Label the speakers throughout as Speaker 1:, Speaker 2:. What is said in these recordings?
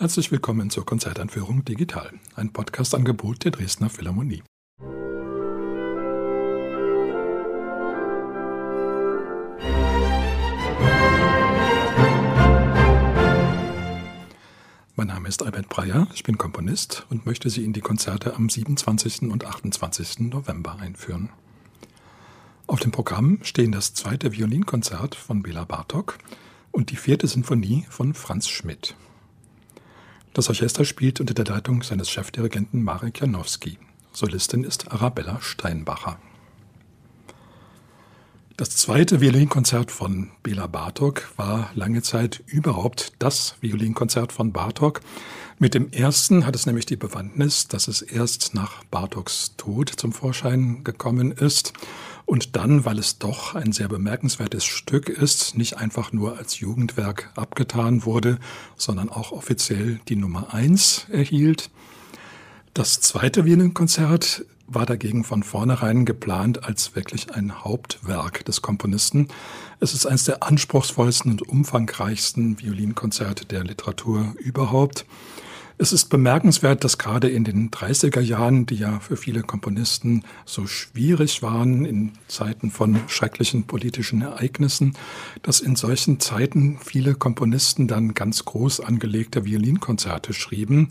Speaker 1: Herzlich willkommen zur Konzertanführung Digital, ein Podcast-Angebot der Dresdner Philharmonie. Mein Name ist Albert Breyer, ich bin Komponist und möchte Sie in die Konzerte am 27. und 28. November einführen. Auf dem Programm stehen das zweite Violinkonzert von Bela Bartok und die vierte Sinfonie von Franz Schmidt. Das Orchester spielt unter der Leitung seines Chefdirigenten Marek Janowski. Solistin ist Arabella Steinbacher. Das zweite Violinkonzert von Bela Bartok war lange Zeit überhaupt das Violinkonzert von Bartok. Mit dem ersten hat es nämlich die Bewandtnis, dass es erst nach Bartoks Tod zum Vorschein gekommen ist und dann, weil es doch ein sehr bemerkenswertes Stück ist, nicht einfach nur als Jugendwerk abgetan wurde, sondern auch offiziell die Nummer eins erhielt. Das zweite Violinkonzert war dagegen von vornherein geplant als wirklich ein Hauptwerk des Komponisten. Es ist eines der anspruchsvollsten und umfangreichsten Violinkonzerte der Literatur überhaupt. Es ist bemerkenswert, dass gerade in den 30er Jahren, die ja für viele Komponisten so schwierig waren in Zeiten von schrecklichen politischen Ereignissen, dass in solchen Zeiten viele Komponisten dann ganz groß angelegte Violinkonzerte schrieben.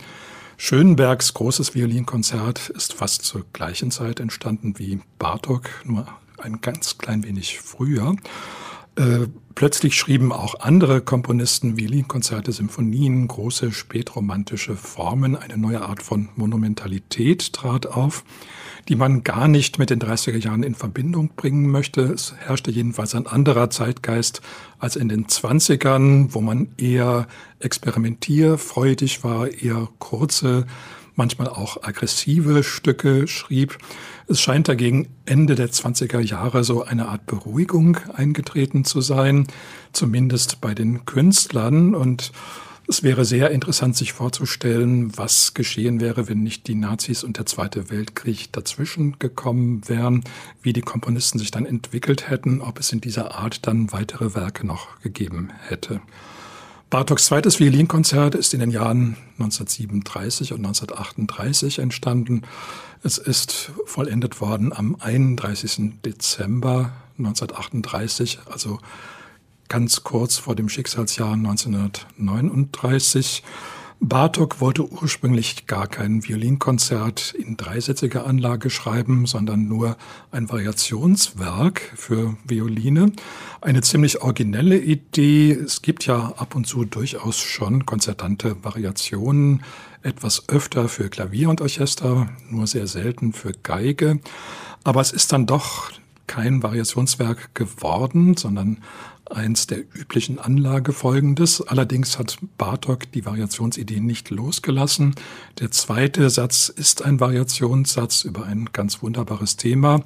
Speaker 1: Schönbergs großes Violinkonzert ist fast zur gleichen Zeit entstanden wie Bartok, nur ein ganz klein wenig früher. Plötzlich schrieben auch andere Komponisten Violinkonzerte, Symphonien, große spätromantische Formen. Eine neue Art von Monumentalität trat auf, die man gar nicht mit den 30er Jahren in Verbindung bringen möchte. Es herrschte jedenfalls ein anderer Zeitgeist als in den 20ern, wo man eher experimentierfreudig war, eher kurze, manchmal auch aggressive Stücke schrieb. Es scheint dagegen Ende der 20er Jahre so eine Art Beruhigung eingetreten zu sein, zumindest bei den Künstlern. Und es wäre sehr interessant, sich vorzustellen, was geschehen wäre, wenn nicht die Nazis und der Zweite Weltkrieg dazwischen gekommen wären, wie die Komponisten sich dann entwickelt hätten, ob es in dieser Art dann weitere Werke noch gegeben hätte. Bartoks zweites Violinkonzert ist in den Jahren 1937 und 1938 entstanden. Es ist vollendet worden am 31. Dezember 1938, also ganz kurz vor dem Schicksalsjahr 1939. Bartok wollte ursprünglich gar kein Violinkonzert in dreisätziger Anlage schreiben, sondern nur ein Variationswerk für Violine. Eine ziemlich originelle Idee. Es gibt ja ab und zu durchaus schon konzertante Variationen, etwas öfter für Klavier und Orchester, nur sehr selten für Geige. Aber es ist dann doch kein Variationswerk geworden, sondern eins der üblichen Anlagefolgendes. Allerdings hat Bartok die Variationsidee nicht losgelassen. Der zweite Satz ist ein Variationssatz über ein ganz wunderbares Thema.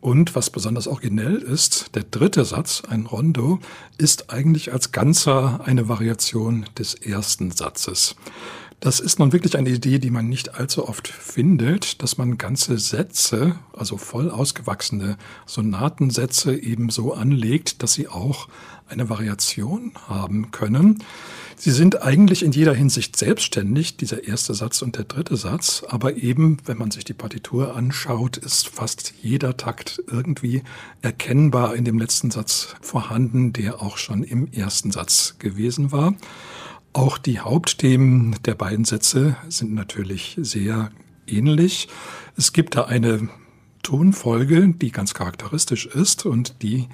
Speaker 1: Und was besonders originell ist, der dritte Satz, ein Rondo, ist eigentlich als Ganzer eine Variation des ersten Satzes. Das ist nun wirklich eine Idee, die man nicht allzu oft findet, dass man ganze Sätze, also voll ausgewachsene Sonatensätze eben so anlegt, dass sie auch eine Variation haben können. Sie sind eigentlich in jeder Hinsicht selbstständig, dieser erste Satz und der dritte Satz, aber eben, wenn man sich die Partitur anschaut, ist fast jeder Takt irgendwie erkennbar in dem letzten Satz vorhanden, der auch schon im ersten Satz gewesen war. Auch die Hauptthemen der beiden Sätze sind natürlich sehr ähnlich. Es gibt da eine Tonfolge, die ganz charakteristisch ist und die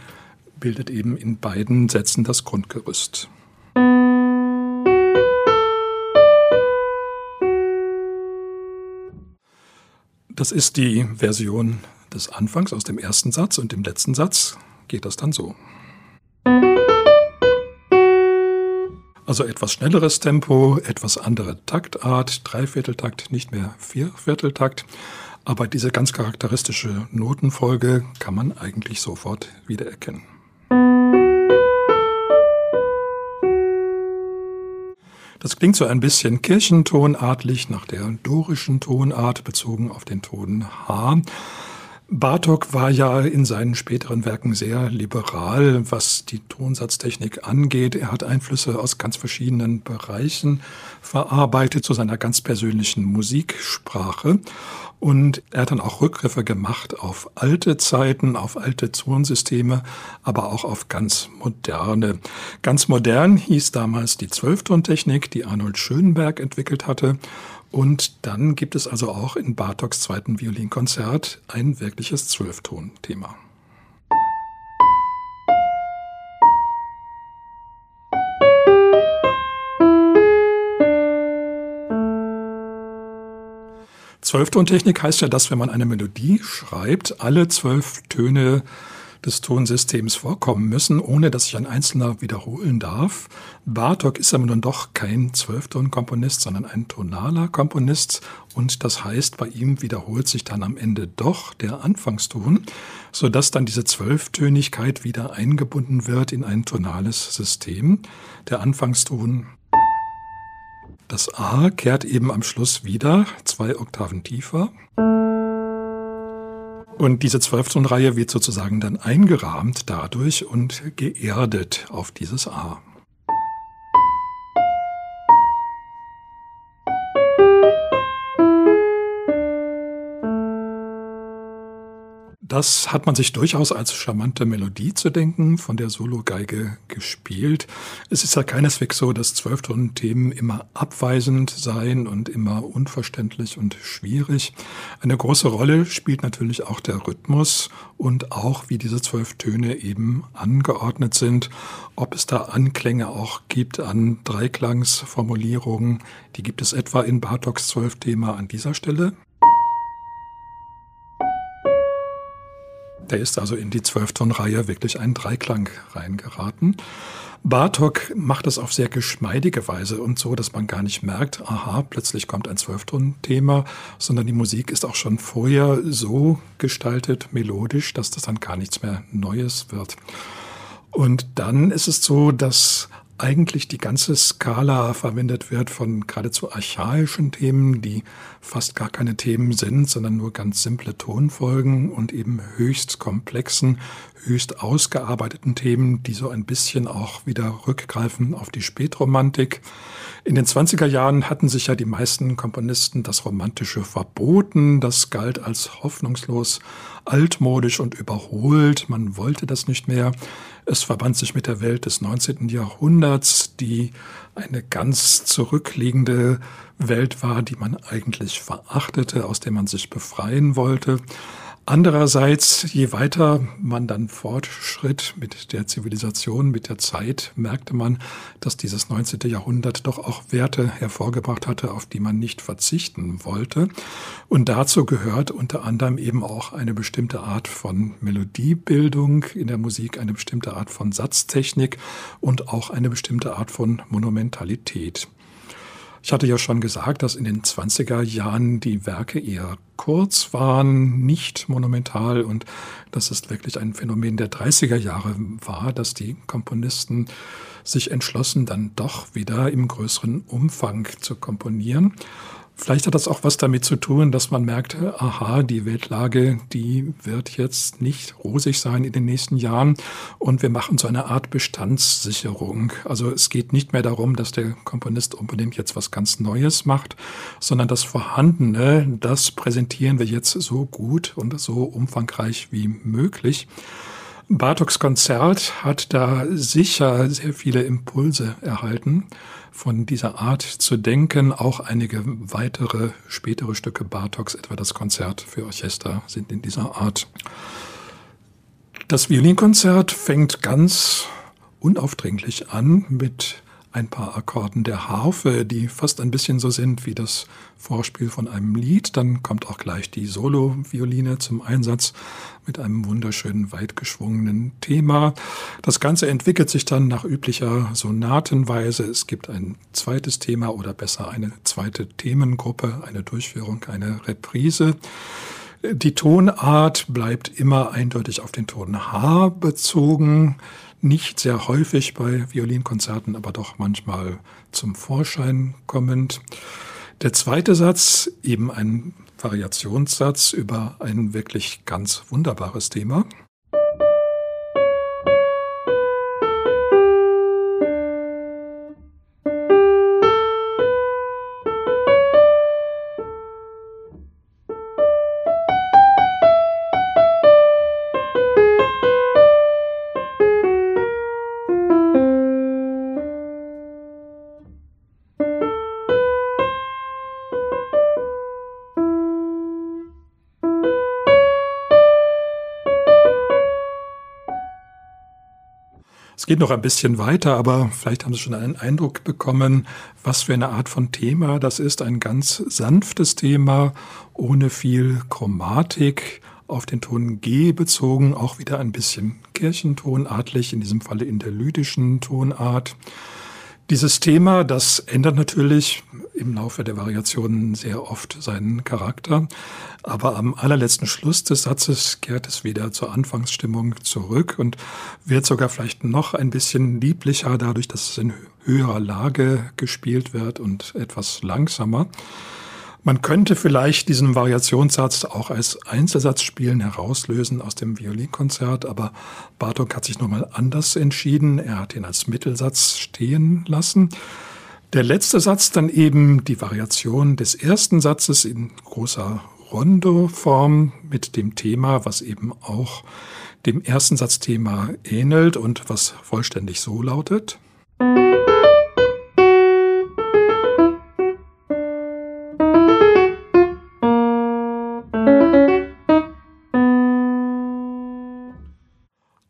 Speaker 1: bildet eben in beiden Sätzen das Grundgerüst. Das ist die Version des Anfangs aus dem ersten Satz und im letzten Satz geht das dann so. Also etwas schnelleres Tempo, etwas andere Taktart, Dreivierteltakt, nicht mehr Viervierteltakt. Aber diese ganz charakteristische Notenfolge kann man eigentlich sofort wiedererkennen. Das klingt so ein bisschen kirchentonartlich nach der dorischen Tonart bezogen auf den Ton H. Bartok war ja in seinen späteren Werken sehr liberal, was die Tonsatztechnik angeht. Er hat Einflüsse aus ganz verschiedenen Bereichen verarbeitet zu seiner ganz persönlichen Musiksprache. Und er hat dann auch Rückgriffe gemacht auf alte Zeiten, auf alte Tonsysteme, aber auch auf ganz moderne. Ganz modern hieß damals die Zwölftontechnik, die Arnold Schönberg entwickelt hatte. Und dann gibt es also auch in Bartoks zweiten Violinkonzert ein wirkliches Zwölfton-Thema. Zwölftontechnik heißt ja, dass wenn man eine Melodie schreibt, alle zwölf Töne des Tonsystems vorkommen müssen, ohne dass sich ein Einzelner wiederholen darf. Bartok ist aber nun doch kein Zwölfton-Komponist, sondern ein tonaler Komponist. Und das heißt, bei ihm wiederholt sich dann am Ende doch der Anfangston, sodass dann diese Zwölftönigkeit wieder eingebunden wird in ein tonales System. Der Anfangston das A kehrt eben am Schluss wieder zwei Oktaven tiefer. Und diese Zwölftonreihe wird sozusagen dann eingerahmt dadurch und geerdet auf dieses A. Das hat man sich durchaus als charmante Melodie zu denken, von der Sologeige gespielt. Es ist ja keineswegs so, dass Zwölftonen-Themen immer abweisend seien und immer unverständlich und schwierig. Eine große Rolle spielt natürlich auch der Rhythmus und auch, wie diese zwölf Töne eben angeordnet sind, ob es da Anklänge auch gibt an Dreiklangsformulierungen. Die gibt es etwa in Bartoks Zwölf-Thema an dieser Stelle. Der ist also in die Zwölftonreihe wirklich ein Dreiklang reingeraten. Bartok macht es auf sehr geschmeidige Weise und so, dass man gar nicht merkt, aha, plötzlich kommt ein Zwölfton-Thema, sondern die Musik ist auch schon vorher so gestaltet, melodisch, dass das dann gar nichts mehr Neues wird. Und dann ist es so, dass eigentlich die ganze Skala verwendet wird von geradezu archaischen Themen, die fast gar keine Themen sind, sondern nur ganz simple Tonfolgen und eben höchst komplexen, höchst ausgearbeiteten Themen, die so ein bisschen auch wieder rückgreifen auf die Spätromantik. In den 20er Jahren hatten sich ja die meisten Komponisten das Romantische verboten. Das galt als hoffnungslos altmodisch und überholt. Man wollte das nicht mehr. Es verband sich mit der Welt des 19. Jahrhunderts, die eine ganz zurückliegende Welt war, die man eigentlich verachtete, aus der man sich befreien wollte. Andererseits, je weiter man dann fortschritt mit der Zivilisation, mit der Zeit, merkte man, dass dieses 19. Jahrhundert doch auch Werte hervorgebracht hatte, auf die man nicht verzichten wollte. Und dazu gehört unter anderem eben auch eine bestimmte Art von Melodiebildung in der Musik, eine bestimmte Art von Satztechnik und auch eine bestimmte Art von Monumentalität. Ich hatte ja schon gesagt, dass in den 20er Jahren die Werke eher kurz waren, nicht monumental und dass es wirklich ein Phänomen der 30er Jahre war, dass die Komponisten sich entschlossen, dann doch wieder im größeren Umfang zu komponieren. Vielleicht hat das auch was damit zu tun, dass man merkt, aha, die Weltlage, die wird jetzt nicht rosig sein in den nächsten Jahren und wir machen so eine Art Bestandssicherung. Also es geht nicht mehr darum, dass der Komponist unbedingt jetzt was ganz Neues macht, sondern das Vorhandene, das präsentieren wir jetzt so gut und so umfangreich wie möglich. Bartoks Konzert hat da sicher sehr viele Impulse erhalten von dieser Art zu denken. Auch einige weitere spätere Stücke Bartoks, etwa das Konzert für Orchester, sind in dieser Art. Das Violinkonzert fängt ganz unaufdringlich an mit ein paar Akkorden der Harfe, die fast ein bisschen so sind wie das Vorspiel von einem Lied. Dann kommt auch gleich die Solo-Violine zum Einsatz mit einem wunderschönen, weit geschwungenen Thema. Das Ganze entwickelt sich dann nach üblicher Sonatenweise. Es gibt ein zweites Thema oder besser eine zweite Themengruppe, eine Durchführung, eine Reprise. Die Tonart bleibt immer eindeutig auf den Ton H bezogen nicht sehr häufig bei Violinkonzerten, aber doch manchmal zum Vorschein kommend. Der zweite Satz, eben ein Variationssatz über ein wirklich ganz wunderbares Thema. Geht noch ein bisschen weiter, aber vielleicht haben Sie schon einen Eindruck bekommen, was für eine Art von Thema das ist. Ein ganz sanftes Thema, ohne viel Chromatik, auf den Ton G bezogen, auch wieder ein bisschen kirchentonartlich, in diesem Falle in der lydischen Tonart. Dieses Thema, das ändert natürlich im Laufe der Variationen sehr oft seinen Charakter, aber am allerletzten Schluss des Satzes kehrt es wieder zur Anfangsstimmung zurück und wird sogar vielleicht noch ein bisschen lieblicher, dadurch, dass es in höherer Lage gespielt wird und etwas langsamer. Man könnte vielleicht diesen Variationssatz auch als Einzelsatzspielen herauslösen aus dem Violinkonzert, aber Bartok hat sich nochmal anders entschieden. Er hat ihn als Mittelsatz stehen lassen. Der letzte Satz dann eben die Variation des ersten Satzes in großer Rondo-Form mit dem Thema, was eben auch dem ersten Satzthema ähnelt und was vollständig so lautet.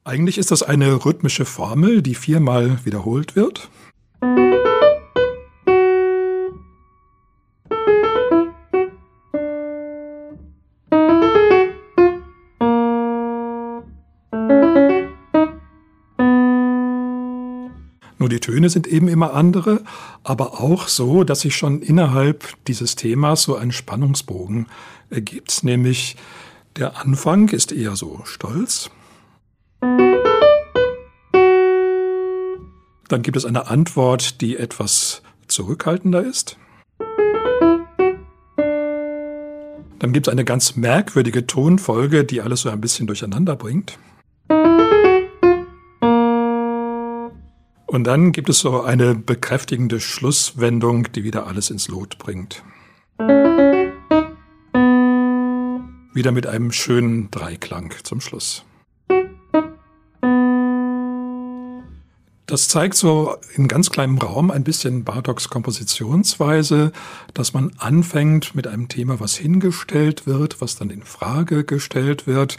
Speaker 1: Eigentlich ist das eine rhythmische Formel, die viermal wiederholt wird. Töne sind eben immer andere, aber auch so, dass sich schon innerhalb dieses Themas so ein Spannungsbogen ergibt, nämlich der Anfang ist eher so stolz, Dann gibt es eine Antwort, die etwas zurückhaltender ist. Dann gibt es eine ganz merkwürdige Tonfolge, die alles so ein bisschen durcheinander bringt. Und dann gibt es so eine bekräftigende Schlusswendung, die wieder alles ins Lot bringt. Wieder mit einem schönen Dreiklang zum Schluss. Das zeigt so in ganz kleinem Raum ein bisschen Bartoks Kompositionsweise, dass man anfängt mit einem Thema, was hingestellt wird, was dann in Frage gestellt wird,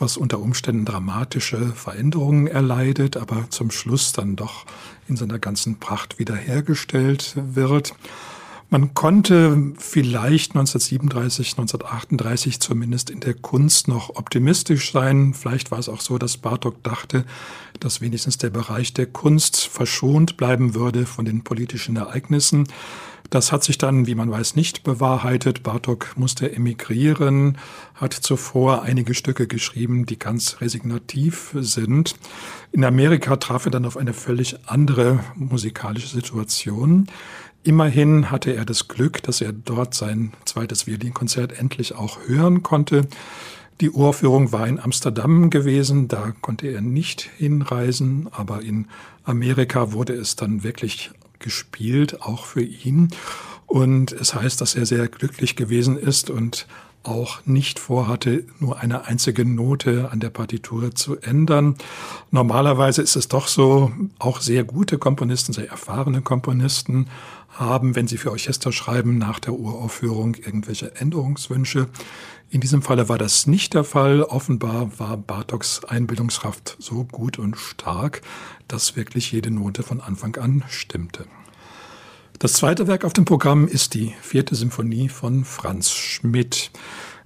Speaker 1: was unter Umständen dramatische Veränderungen erleidet, aber zum Schluss dann doch in seiner ganzen Pracht wiederhergestellt wird. Man konnte vielleicht 1937, 1938 zumindest in der Kunst noch optimistisch sein. Vielleicht war es auch so, dass Bartok dachte, dass wenigstens der Bereich der Kunst verschont bleiben würde von den politischen Ereignissen. Das hat sich dann, wie man weiß, nicht bewahrheitet. Bartok musste emigrieren, hat zuvor einige Stücke geschrieben, die ganz resignativ sind. In Amerika traf er dann auf eine völlig andere musikalische Situation. Immerhin hatte er das Glück, dass er dort sein zweites Violinkonzert endlich auch hören konnte. Die Uraufführung war in Amsterdam gewesen, da konnte er nicht hinreisen, aber in Amerika wurde es dann wirklich gespielt, auch für ihn. Und es heißt, dass er sehr glücklich gewesen ist und auch nicht vorhatte, nur eine einzige Note an der Partitur zu ändern. Normalerweise ist es doch so, auch sehr gute Komponisten, sehr erfahrene Komponisten haben, wenn sie für Orchester schreiben, nach der Uraufführung irgendwelche Änderungswünsche. In diesem Falle war das nicht der Fall. Offenbar war Bartoks Einbildungskraft so gut und stark, dass wirklich jede Note von Anfang an stimmte. Das zweite Werk auf dem Programm ist die vierte Symphonie von Franz Schmidt.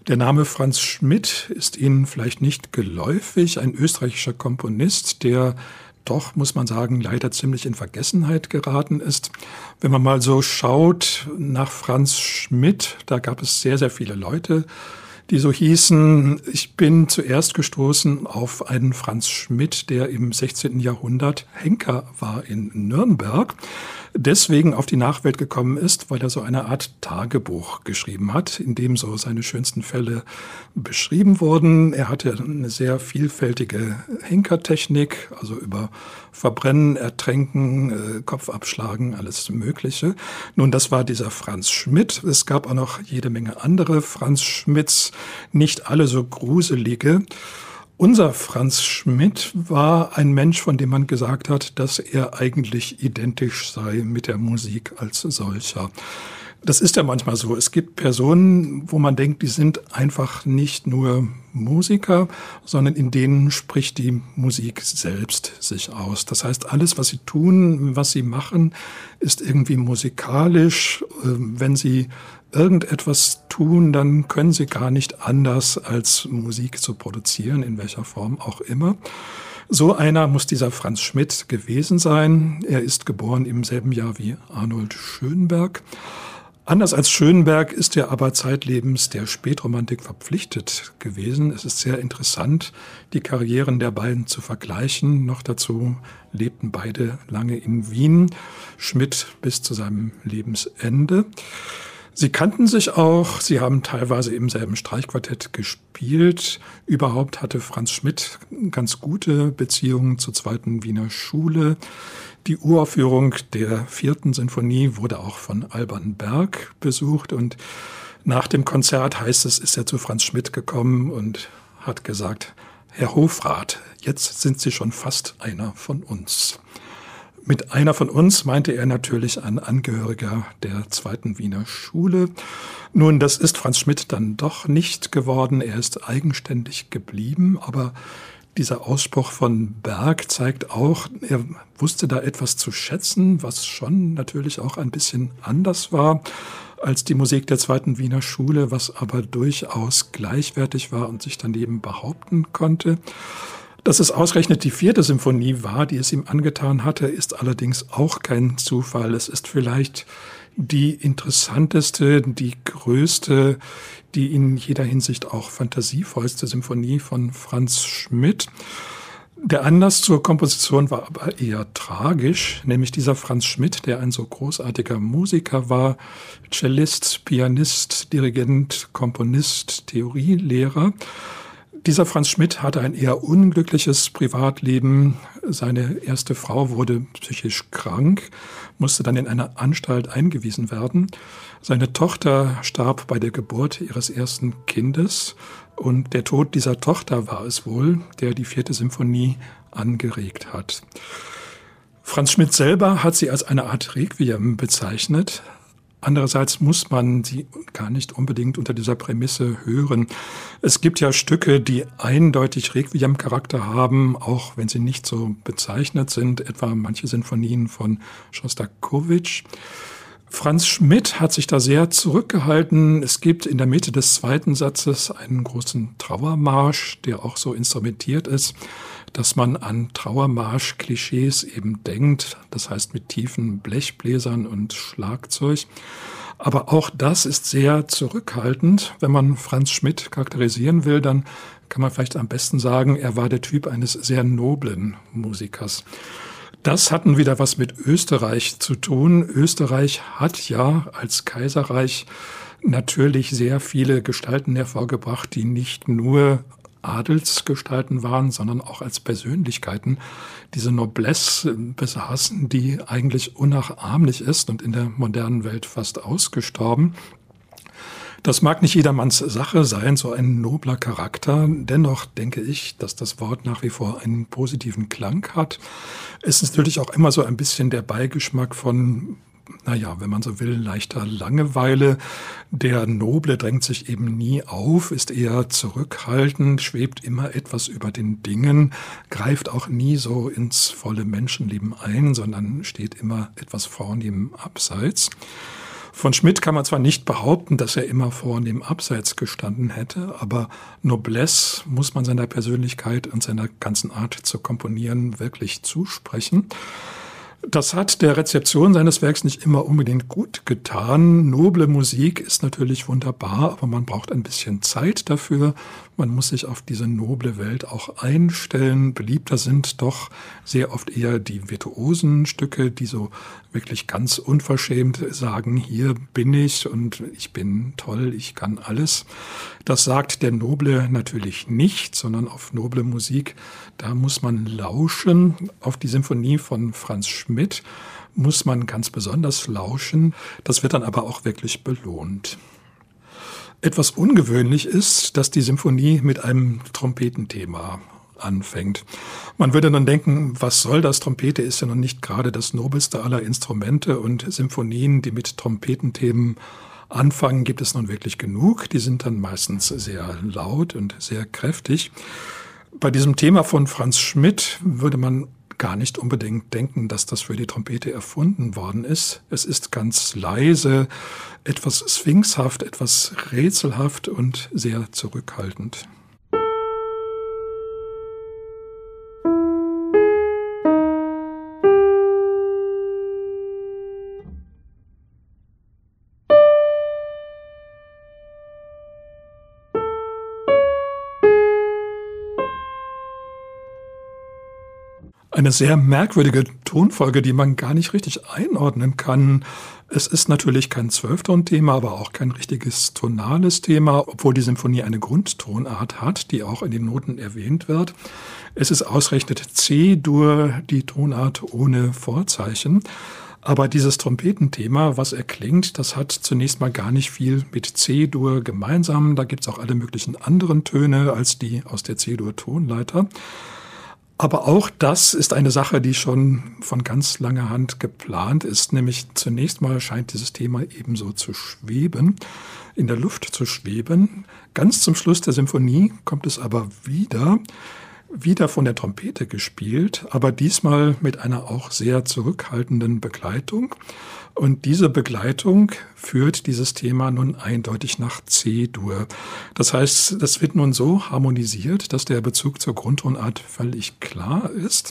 Speaker 1: Der Name Franz Schmidt ist Ihnen vielleicht nicht geläufig, ein österreichischer Komponist, der doch, muss man sagen, leider ziemlich in Vergessenheit geraten ist. Wenn man mal so schaut nach Franz Schmidt, da gab es sehr, sehr viele Leute, die so hießen. Ich bin zuerst gestoßen auf einen Franz Schmidt, der im 16. Jahrhundert Henker war in Nürnberg deswegen auf die Nachwelt gekommen ist, weil er so eine Art Tagebuch geschrieben hat, in dem so seine schönsten Fälle beschrieben wurden. Er hatte eine sehr vielfältige Henkertechnik, also über Verbrennen, Ertränken, äh, Kopf abschlagen, alles Mögliche. Nun, das war dieser Franz Schmidt. Es gab auch noch jede Menge andere Franz Schmidts, nicht alle so gruselige. Unser Franz Schmidt war ein Mensch, von dem man gesagt hat, dass er eigentlich identisch sei mit der Musik als solcher. Das ist ja manchmal so. Es gibt Personen, wo man denkt, die sind einfach nicht nur Musiker, sondern in denen spricht die Musik selbst sich aus. Das heißt, alles, was sie tun, was sie machen, ist irgendwie musikalisch. Ähm, wenn sie irgendetwas tun, dann können sie gar nicht anders als Musik zu produzieren, in welcher Form auch immer. So einer muss dieser Franz Schmidt gewesen sein. Er ist geboren im selben Jahr wie Arnold Schönberg. Anders als Schönberg ist er aber zeitlebens der Spätromantik verpflichtet gewesen. Es ist sehr interessant, die Karrieren der beiden zu vergleichen. Noch dazu lebten beide lange in Wien, Schmidt bis zu seinem Lebensende. Sie kannten sich auch, sie haben teilweise im selben Streichquartett gespielt. Überhaupt hatte Franz Schmidt ganz gute Beziehungen zur zweiten Wiener Schule. Die Uraufführung der vierten Sinfonie wurde auch von Alban Berg besucht und nach dem Konzert heißt es, ist er zu Franz Schmidt gekommen und hat gesagt, Herr Hofrat, jetzt sind Sie schon fast einer von uns. Mit einer von uns meinte er natürlich ein Angehöriger der zweiten Wiener Schule. Nun, das ist Franz Schmidt dann doch nicht geworden. Er ist eigenständig geblieben, aber dieser Ausspruch von Berg zeigt auch, er wusste da etwas zu schätzen, was schon natürlich auch ein bisschen anders war als die Musik der zweiten Wiener Schule, was aber durchaus gleichwertig war und sich daneben behaupten konnte. Dass es ausgerechnet die vierte Symphonie war, die es ihm angetan hatte, ist allerdings auch kein Zufall. Es ist vielleicht die interessanteste, die größte, die in jeder Hinsicht auch fantasievollste Symphonie von Franz Schmidt. Der Anlass zur Komposition war aber eher tragisch, nämlich dieser Franz Schmidt, der ein so großartiger Musiker war, Cellist, Pianist, Dirigent, Komponist, Theorielehrer dieser Franz Schmidt hatte ein eher unglückliches Privatleben. Seine erste Frau wurde psychisch krank, musste dann in eine Anstalt eingewiesen werden. Seine Tochter starb bei der Geburt ihres ersten Kindes und der Tod dieser Tochter war es wohl, der die vierte Symphonie angeregt hat. Franz Schmidt selber hat sie als eine Art Requiem bezeichnet, Andererseits muss man sie gar nicht unbedingt unter dieser Prämisse hören. Es gibt ja Stücke, die eindeutig Requiem-Charakter haben, auch wenn sie nicht so bezeichnet sind, etwa manche Sinfonien von Schostakowitsch. Franz Schmidt hat sich da sehr zurückgehalten. Es gibt in der Mitte des zweiten Satzes einen großen Trauermarsch, der auch so instrumentiert ist dass man an Trauermarsch-Klischees eben denkt, das heißt mit tiefen Blechbläsern und Schlagzeug. Aber auch das ist sehr zurückhaltend. Wenn man Franz Schmidt charakterisieren will, dann kann man vielleicht am besten sagen, er war der Typ eines sehr noblen Musikers. Das hatten wieder was mit Österreich zu tun. Österreich hat ja als Kaiserreich natürlich sehr viele Gestalten hervorgebracht, die nicht nur Adelsgestalten waren, sondern auch als Persönlichkeiten diese Noblesse besaßen, die eigentlich unnachahmlich ist und in der modernen Welt fast ausgestorben. Das mag nicht jedermanns Sache sein, so ein nobler Charakter. Dennoch denke ich, dass das Wort nach wie vor einen positiven Klang hat. Es ist natürlich auch immer so ein bisschen der Beigeschmack von naja, wenn man so will, leichter Langeweile. Der Noble drängt sich eben nie auf, ist eher zurückhaltend, schwebt immer etwas über den Dingen, greift auch nie so ins volle Menschenleben ein, sondern steht immer etwas vornehm abseits. Von Schmidt kann man zwar nicht behaupten, dass er immer vornehm abseits gestanden hätte, aber Noblesse muss man seiner Persönlichkeit und seiner ganzen Art zu komponieren wirklich zusprechen. Das hat der Rezeption seines Werks nicht immer unbedingt gut getan. Noble Musik ist natürlich wunderbar, aber man braucht ein bisschen Zeit dafür. Man muss sich auf diese noble Welt auch einstellen. Beliebter sind doch sehr oft eher die virtuosen Stücke, die so wirklich ganz unverschämt sagen, hier bin ich und ich bin toll, ich kann alles. Das sagt der Noble natürlich nicht, sondern auf noble Musik, da muss man lauschen. Auf die Symphonie von Franz Schmidt muss man ganz besonders lauschen. Das wird dann aber auch wirklich belohnt. Etwas ungewöhnlich ist, dass die Symphonie mit einem Trompetenthema anfängt. Man würde dann denken, was soll das? Trompete ist ja noch nicht gerade das nobelste aller Instrumente und Symphonien, die mit Trompetenthemen anfangen, gibt es nun wirklich genug. Die sind dann meistens sehr laut und sehr kräftig. Bei diesem Thema von Franz Schmidt würde man gar nicht unbedingt denken, dass das für die Trompete erfunden worden ist. Es ist ganz leise, etwas sphinxhaft, etwas rätselhaft und sehr zurückhaltend. Eine sehr merkwürdige Tonfolge, die man gar nicht richtig einordnen kann. Es ist natürlich kein Zwölfton-Thema, aber auch kein richtiges tonales Thema, obwohl die Symphonie eine Grundtonart hat, die auch in den Noten erwähnt wird. Es ist ausgerechnet C-Dur, die Tonart ohne Vorzeichen. Aber dieses Trompetenthema, was erklingt, das hat zunächst mal gar nicht viel mit C-Dur gemeinsam. Da gibt's auch alle möglichen anderen Töne als die aus der C-Dur-Tonleiter. Aber auch das ist eine Sache, die schon von ganz langer Hand geplant ist. Nämlich zunächst mal scheint dieses Thema ebenso zu schweben, in der Luft zu schweben. Ganz zum Schluss der Symphonie kommt es aber wieder, wieder von der Trompete gespielt, aber diesmal mit einer auch sehr zurückhaltenden Begleitung. Und diese Begleitung führt dieses Thema nun eindeutig nach C-Dur. Das heißt, das wird nun so harmonisiert, dass der Bezug zur Grundtonart völlig klar ist.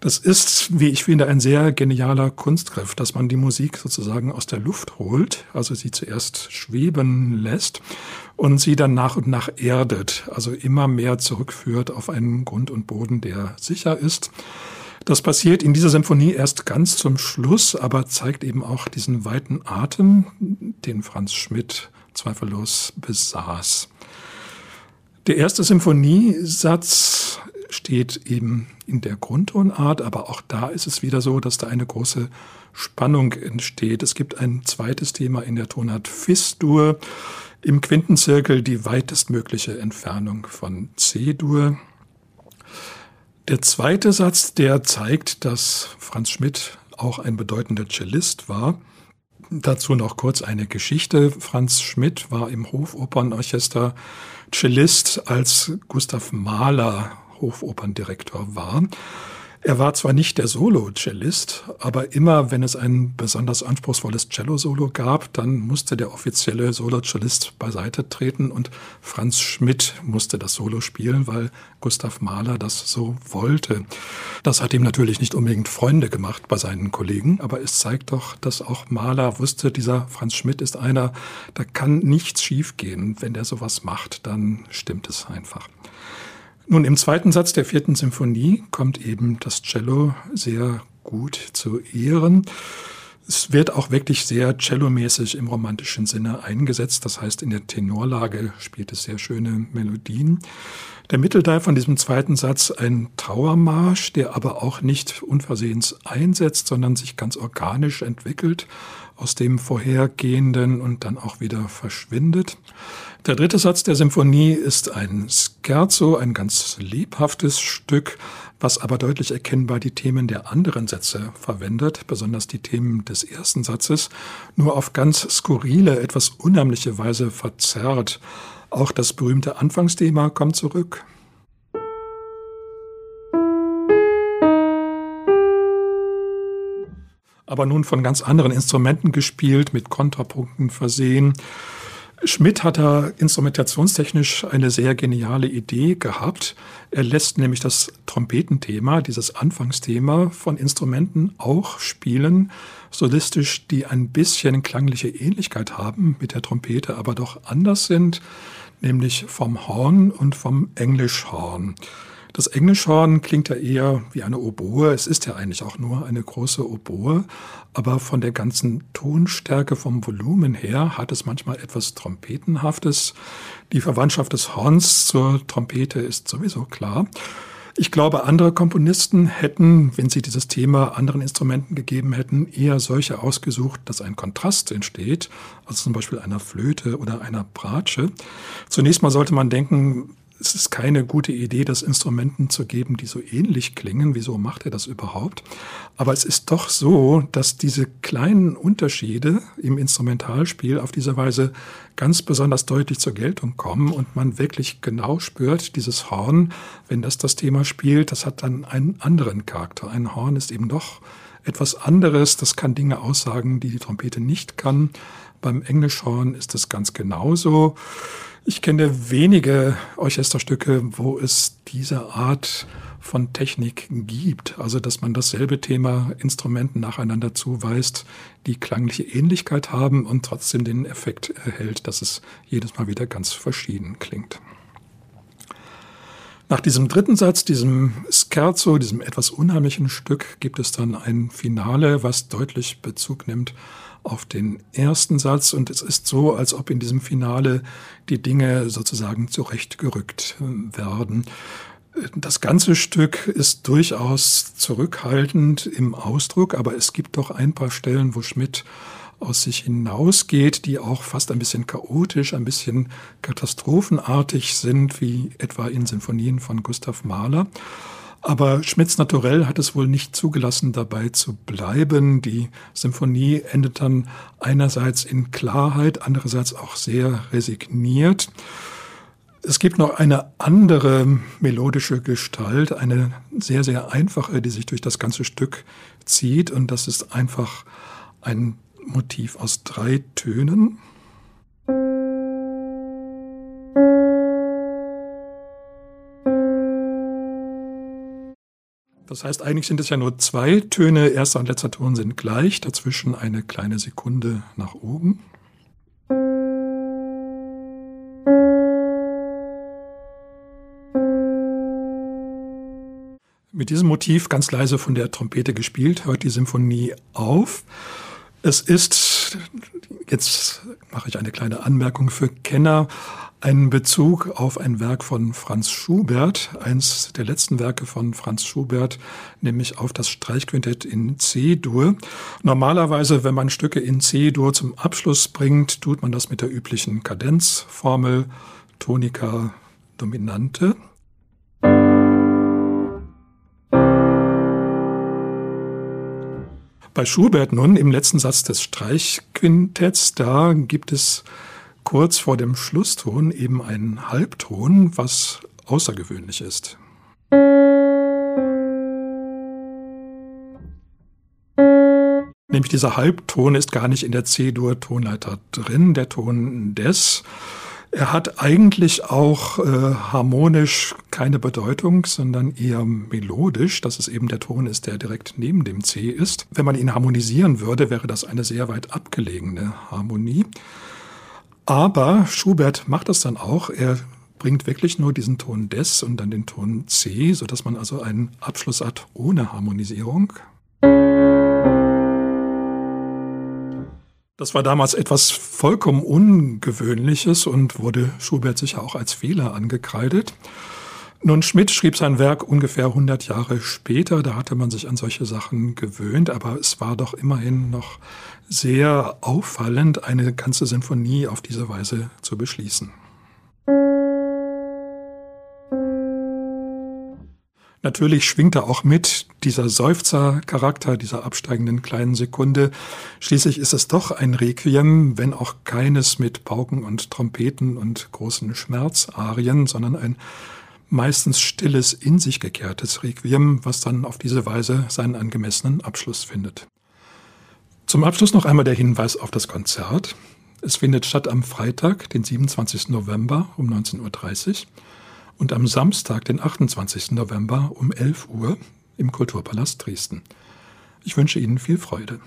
Speaker 1: Das ist, wie ich finde, ein sehr genialer Kunstgriff, dass man die Musik sozusagen aus der Luft holt, also sie zuerst schweben lässt und sie dann nach und nach erdet, also immer mehr zurückführt auf einen Grund und Boden, der sicher ist. Das passiert in dieser Symphonie erst ganz zum Schluss, aber zeigt eben auch diesen weiten Atem, den Franz Schmidt zweifellos besaß. Der erste Symphoniesatz steht eben in der Grundtonart, aber auch da ist es wieder so, dass da eine große Spannung entsteht. Es gibt ein zweites Thema in der Tonart Fis-Dur, im Quintenzirkel die weitestmögliche Entfernung von C-Dur. Der zweite Satz, der zeigt, dass Franz Schmidt auch ein bedeutender Cellist war. Dazu noch kurz eine Geschichte. Franz Schmidt war im Hofopernorchester Cellist, als Gustav Mahler Hofoperndirektor war. Er war zwar nicht der Solo-Cellist, aber immer, wenn es ein besonders anspruchsvolles Cello-Solo gab, dann musste der offizielle Solo-Cellist beiseite treten und Franz Schmidt musste das Solo spielen, weil Gustav Mahler das so wollte. Das hat ihm natürlich nicht unbedingt Freunde gemacht bei seinen Kollegen, aber es zeigt doch, dass auch Mahler wusste, dieser Franz Schmidt ist einer, da kann nichts schiefgehen. Wenn der sowas macht, dann stimmt es einfach. Nun, im zweiten Satz der vierten Symphonie kommt eben das Cello sehr gut zu Ehren. Es wird auch wirklich sehr cellomäßig im romantischen Sinne eingesetzt. Das heißt, in der Tenorlage spielt es sehr schöne Melodien. Der Mittelteil von diesem zweiten Satz ein Trauermarsch, der aber auch nicht unversehens einsetzt, sondern sich ganz organisch entwickelt aus dem vorhergehenden und dann auch wieder verschwindet. Der dritte Satz der Symphonie ist ein Scherzo, ein ganz lebhaftes Stück, was aber deutlich erkennbar die Themen der anderen Sätze verwendet, besonders die Themen des ersten Satzes, nur auf ganz skurrile, etwas unheimliche Weise verzerrt. Auch das berühmte Anfangsthema kommt zurück. Aber nun von ganz anderen Instrumenten gespielt, mit Kontrapunkten versehen. Schmidt hat da instrumentationstechnisch eine sehr geniale Idee gehabt. Er lässt nämlich das Trompetenthema, dieses Anfangsthema von Instrumenten auch spielen, solistisch, die ein bisschen klangliche Ähnlichkeit haben mit der Trompete, aber doch anders sind, nämlich vom Horn und vom Englischhorn. Das Englischhorn klingt ja eher wie eine Oboe. Es ist ja eigentlich auch nur eine große Oboe. Aber von der ganzen Tonstärke, vom Volumen her, hat es manchmal etwas Trompetenhaftes. Die Verwandtschaft des Horns zur Trompete ist sowieso klar. Ich glaube, andere Komponisten hätten, wenn sie dieses Thema anderen Instrumenten gegeben hätten, eher solche ausgesucht, dass ein Kontrast entsteht, also zum Beispiel einer Flöte oder einer Bratsche. Zunächst mal sollte man denken, es ist keine gute Idee, das Instrumenten zu geben, die so ähnlich klingen. Wieso macht er das überhaupt? Aber es ist doch so, dass diese kleinen Unterschiede im Instrumentalspiel auf diese Weise ganz besonders deutlich zur Geltung kommen und man wirklich genau spürt, dieses Horn, wenn das das Thema spielt, das hat dann einen anderen Charakter. Ein Horn ist eben doch etwas anderes. Das kann Dinge aussagen, die die Trompete nicht kann. Beim Englischhorn ist es ganz genauso. Ich kenne wenige Orchesterstücke, wo es diese Art von Technik gibt. Also, dass man dasselbe Thema Instrumenten nacheinander zuweist, die klangliche Ähnlichkeit haben und trotzdem den Effekt erhält, dass es jedes Mal wieder ganz verschieden klingt. Nach diesem dritten Satz, diesem Scherzo, diesem etwas unheimlichen Stück, gibt es dann ein Finale, was deutlich Bezug nimmt auf den ersten Satz und es ist so, als ob in diesem Finale die Dinge sozusagen zurechtgerückt äh, werden. Das ganze Stück ist durchaus zurückhaltend im Ausdruck, aber es gibt doch ein paar Stellen, wo Schmidt aus sich hinausgeht, die auch fast ein bisschen chaotisch, ein bisschen katastrophenartig sind, wie etwa in Sinfonien von Gustav Mahler. Aber Schmidts Naturell hat es wohl nicht zugelassen, dabei zu bleiben. Die Symphonie endet dann einerseits in Klarheit, andererseits auch sehr resigniert. Es gibt noch eine andere melodische Gestalt, eine sehr, sehr einfache, die sich durch das ganze Stück zieht. Und das ist einfach ein Motiv aus drei Tönen. Das heißt, eigentlich sind es ja nur zwei Töne. Erster und letzter Ton sind gleich, dazwischen eine kleine Sekunde nach oben. Mit diesem Motiv ganz leise von der Trompete gespielt, hört die Symphonie auf. Es ist, jetzt mache ich eine kleine Anmerkung für Kenner, einen Bezug auf ein Werk von Franz Schubert, eins der letzten Werke von Franz Schubert, nämlich auf das Streichquintett in C-Dur. Normalerweise, wenn man Stücke in C-Dur zum Abschluss bringt, tut man das mit der üblichen Kadenzformel Tonika Dominante. Bei Schubert nun im letzten Satz des Streichquintetts, da gibt es kurz vor dem Schlusston eben einen Halbton, was außergewöhnlich ist. Nämlich dieser Halbton ist gar nicht in der C-Dur-Tonleiter drin, der Ton des. Er hat eigentlich auch äh, harmonisch keine Bedeutung, sondern eher melodisch, dass es eben der Ton ist, der direkt neben dem C ist. Wenn man ihn harmonisieren würde, wäre das eine sehr weit abgelegene Harmonie. Aber Schubert macht das dann auch. Er bringt wirklich nur diesen Ton des und dann den Ton C, sodass man also einen Abschluss hat ohne Harmonisierung. Das war damals etwas vollkommen Ungewöhnliches und wurde Schubert sicher auch als Fehler angekreidet. Nun, Schmidt schrieb sein Werk ungefähr 100 Jahre später, da hatte man sich an solche Sachen gewöhnt, aber es war doch immerhin noch sehr auffallend, eine ganze Sinfonie auf diese Weise zu beschließen. Natürlich schwingt da auch mit dieser Seufzer-Charakter, dieser absteigenden kleinen Sekunde. Schließlich ist es doch ein Requiem, wenn auch keines mit Pauken und Trompeten und großen Schmerzarien, sondern ein meistens stilles, in sich gekehrtes Requiem, was dann auf diese Weise seinen angemessenen Abschluss findet. Zum Abschluss noch einmal der Hinweis auf das Konzert. Es findet statt am Freitag, den 27. November um 19.30 Uhr und am Samstag, den 28. November um 11 Uhr im Kulturpalast Dresden. Ich wünsche Ihnen viel Freude.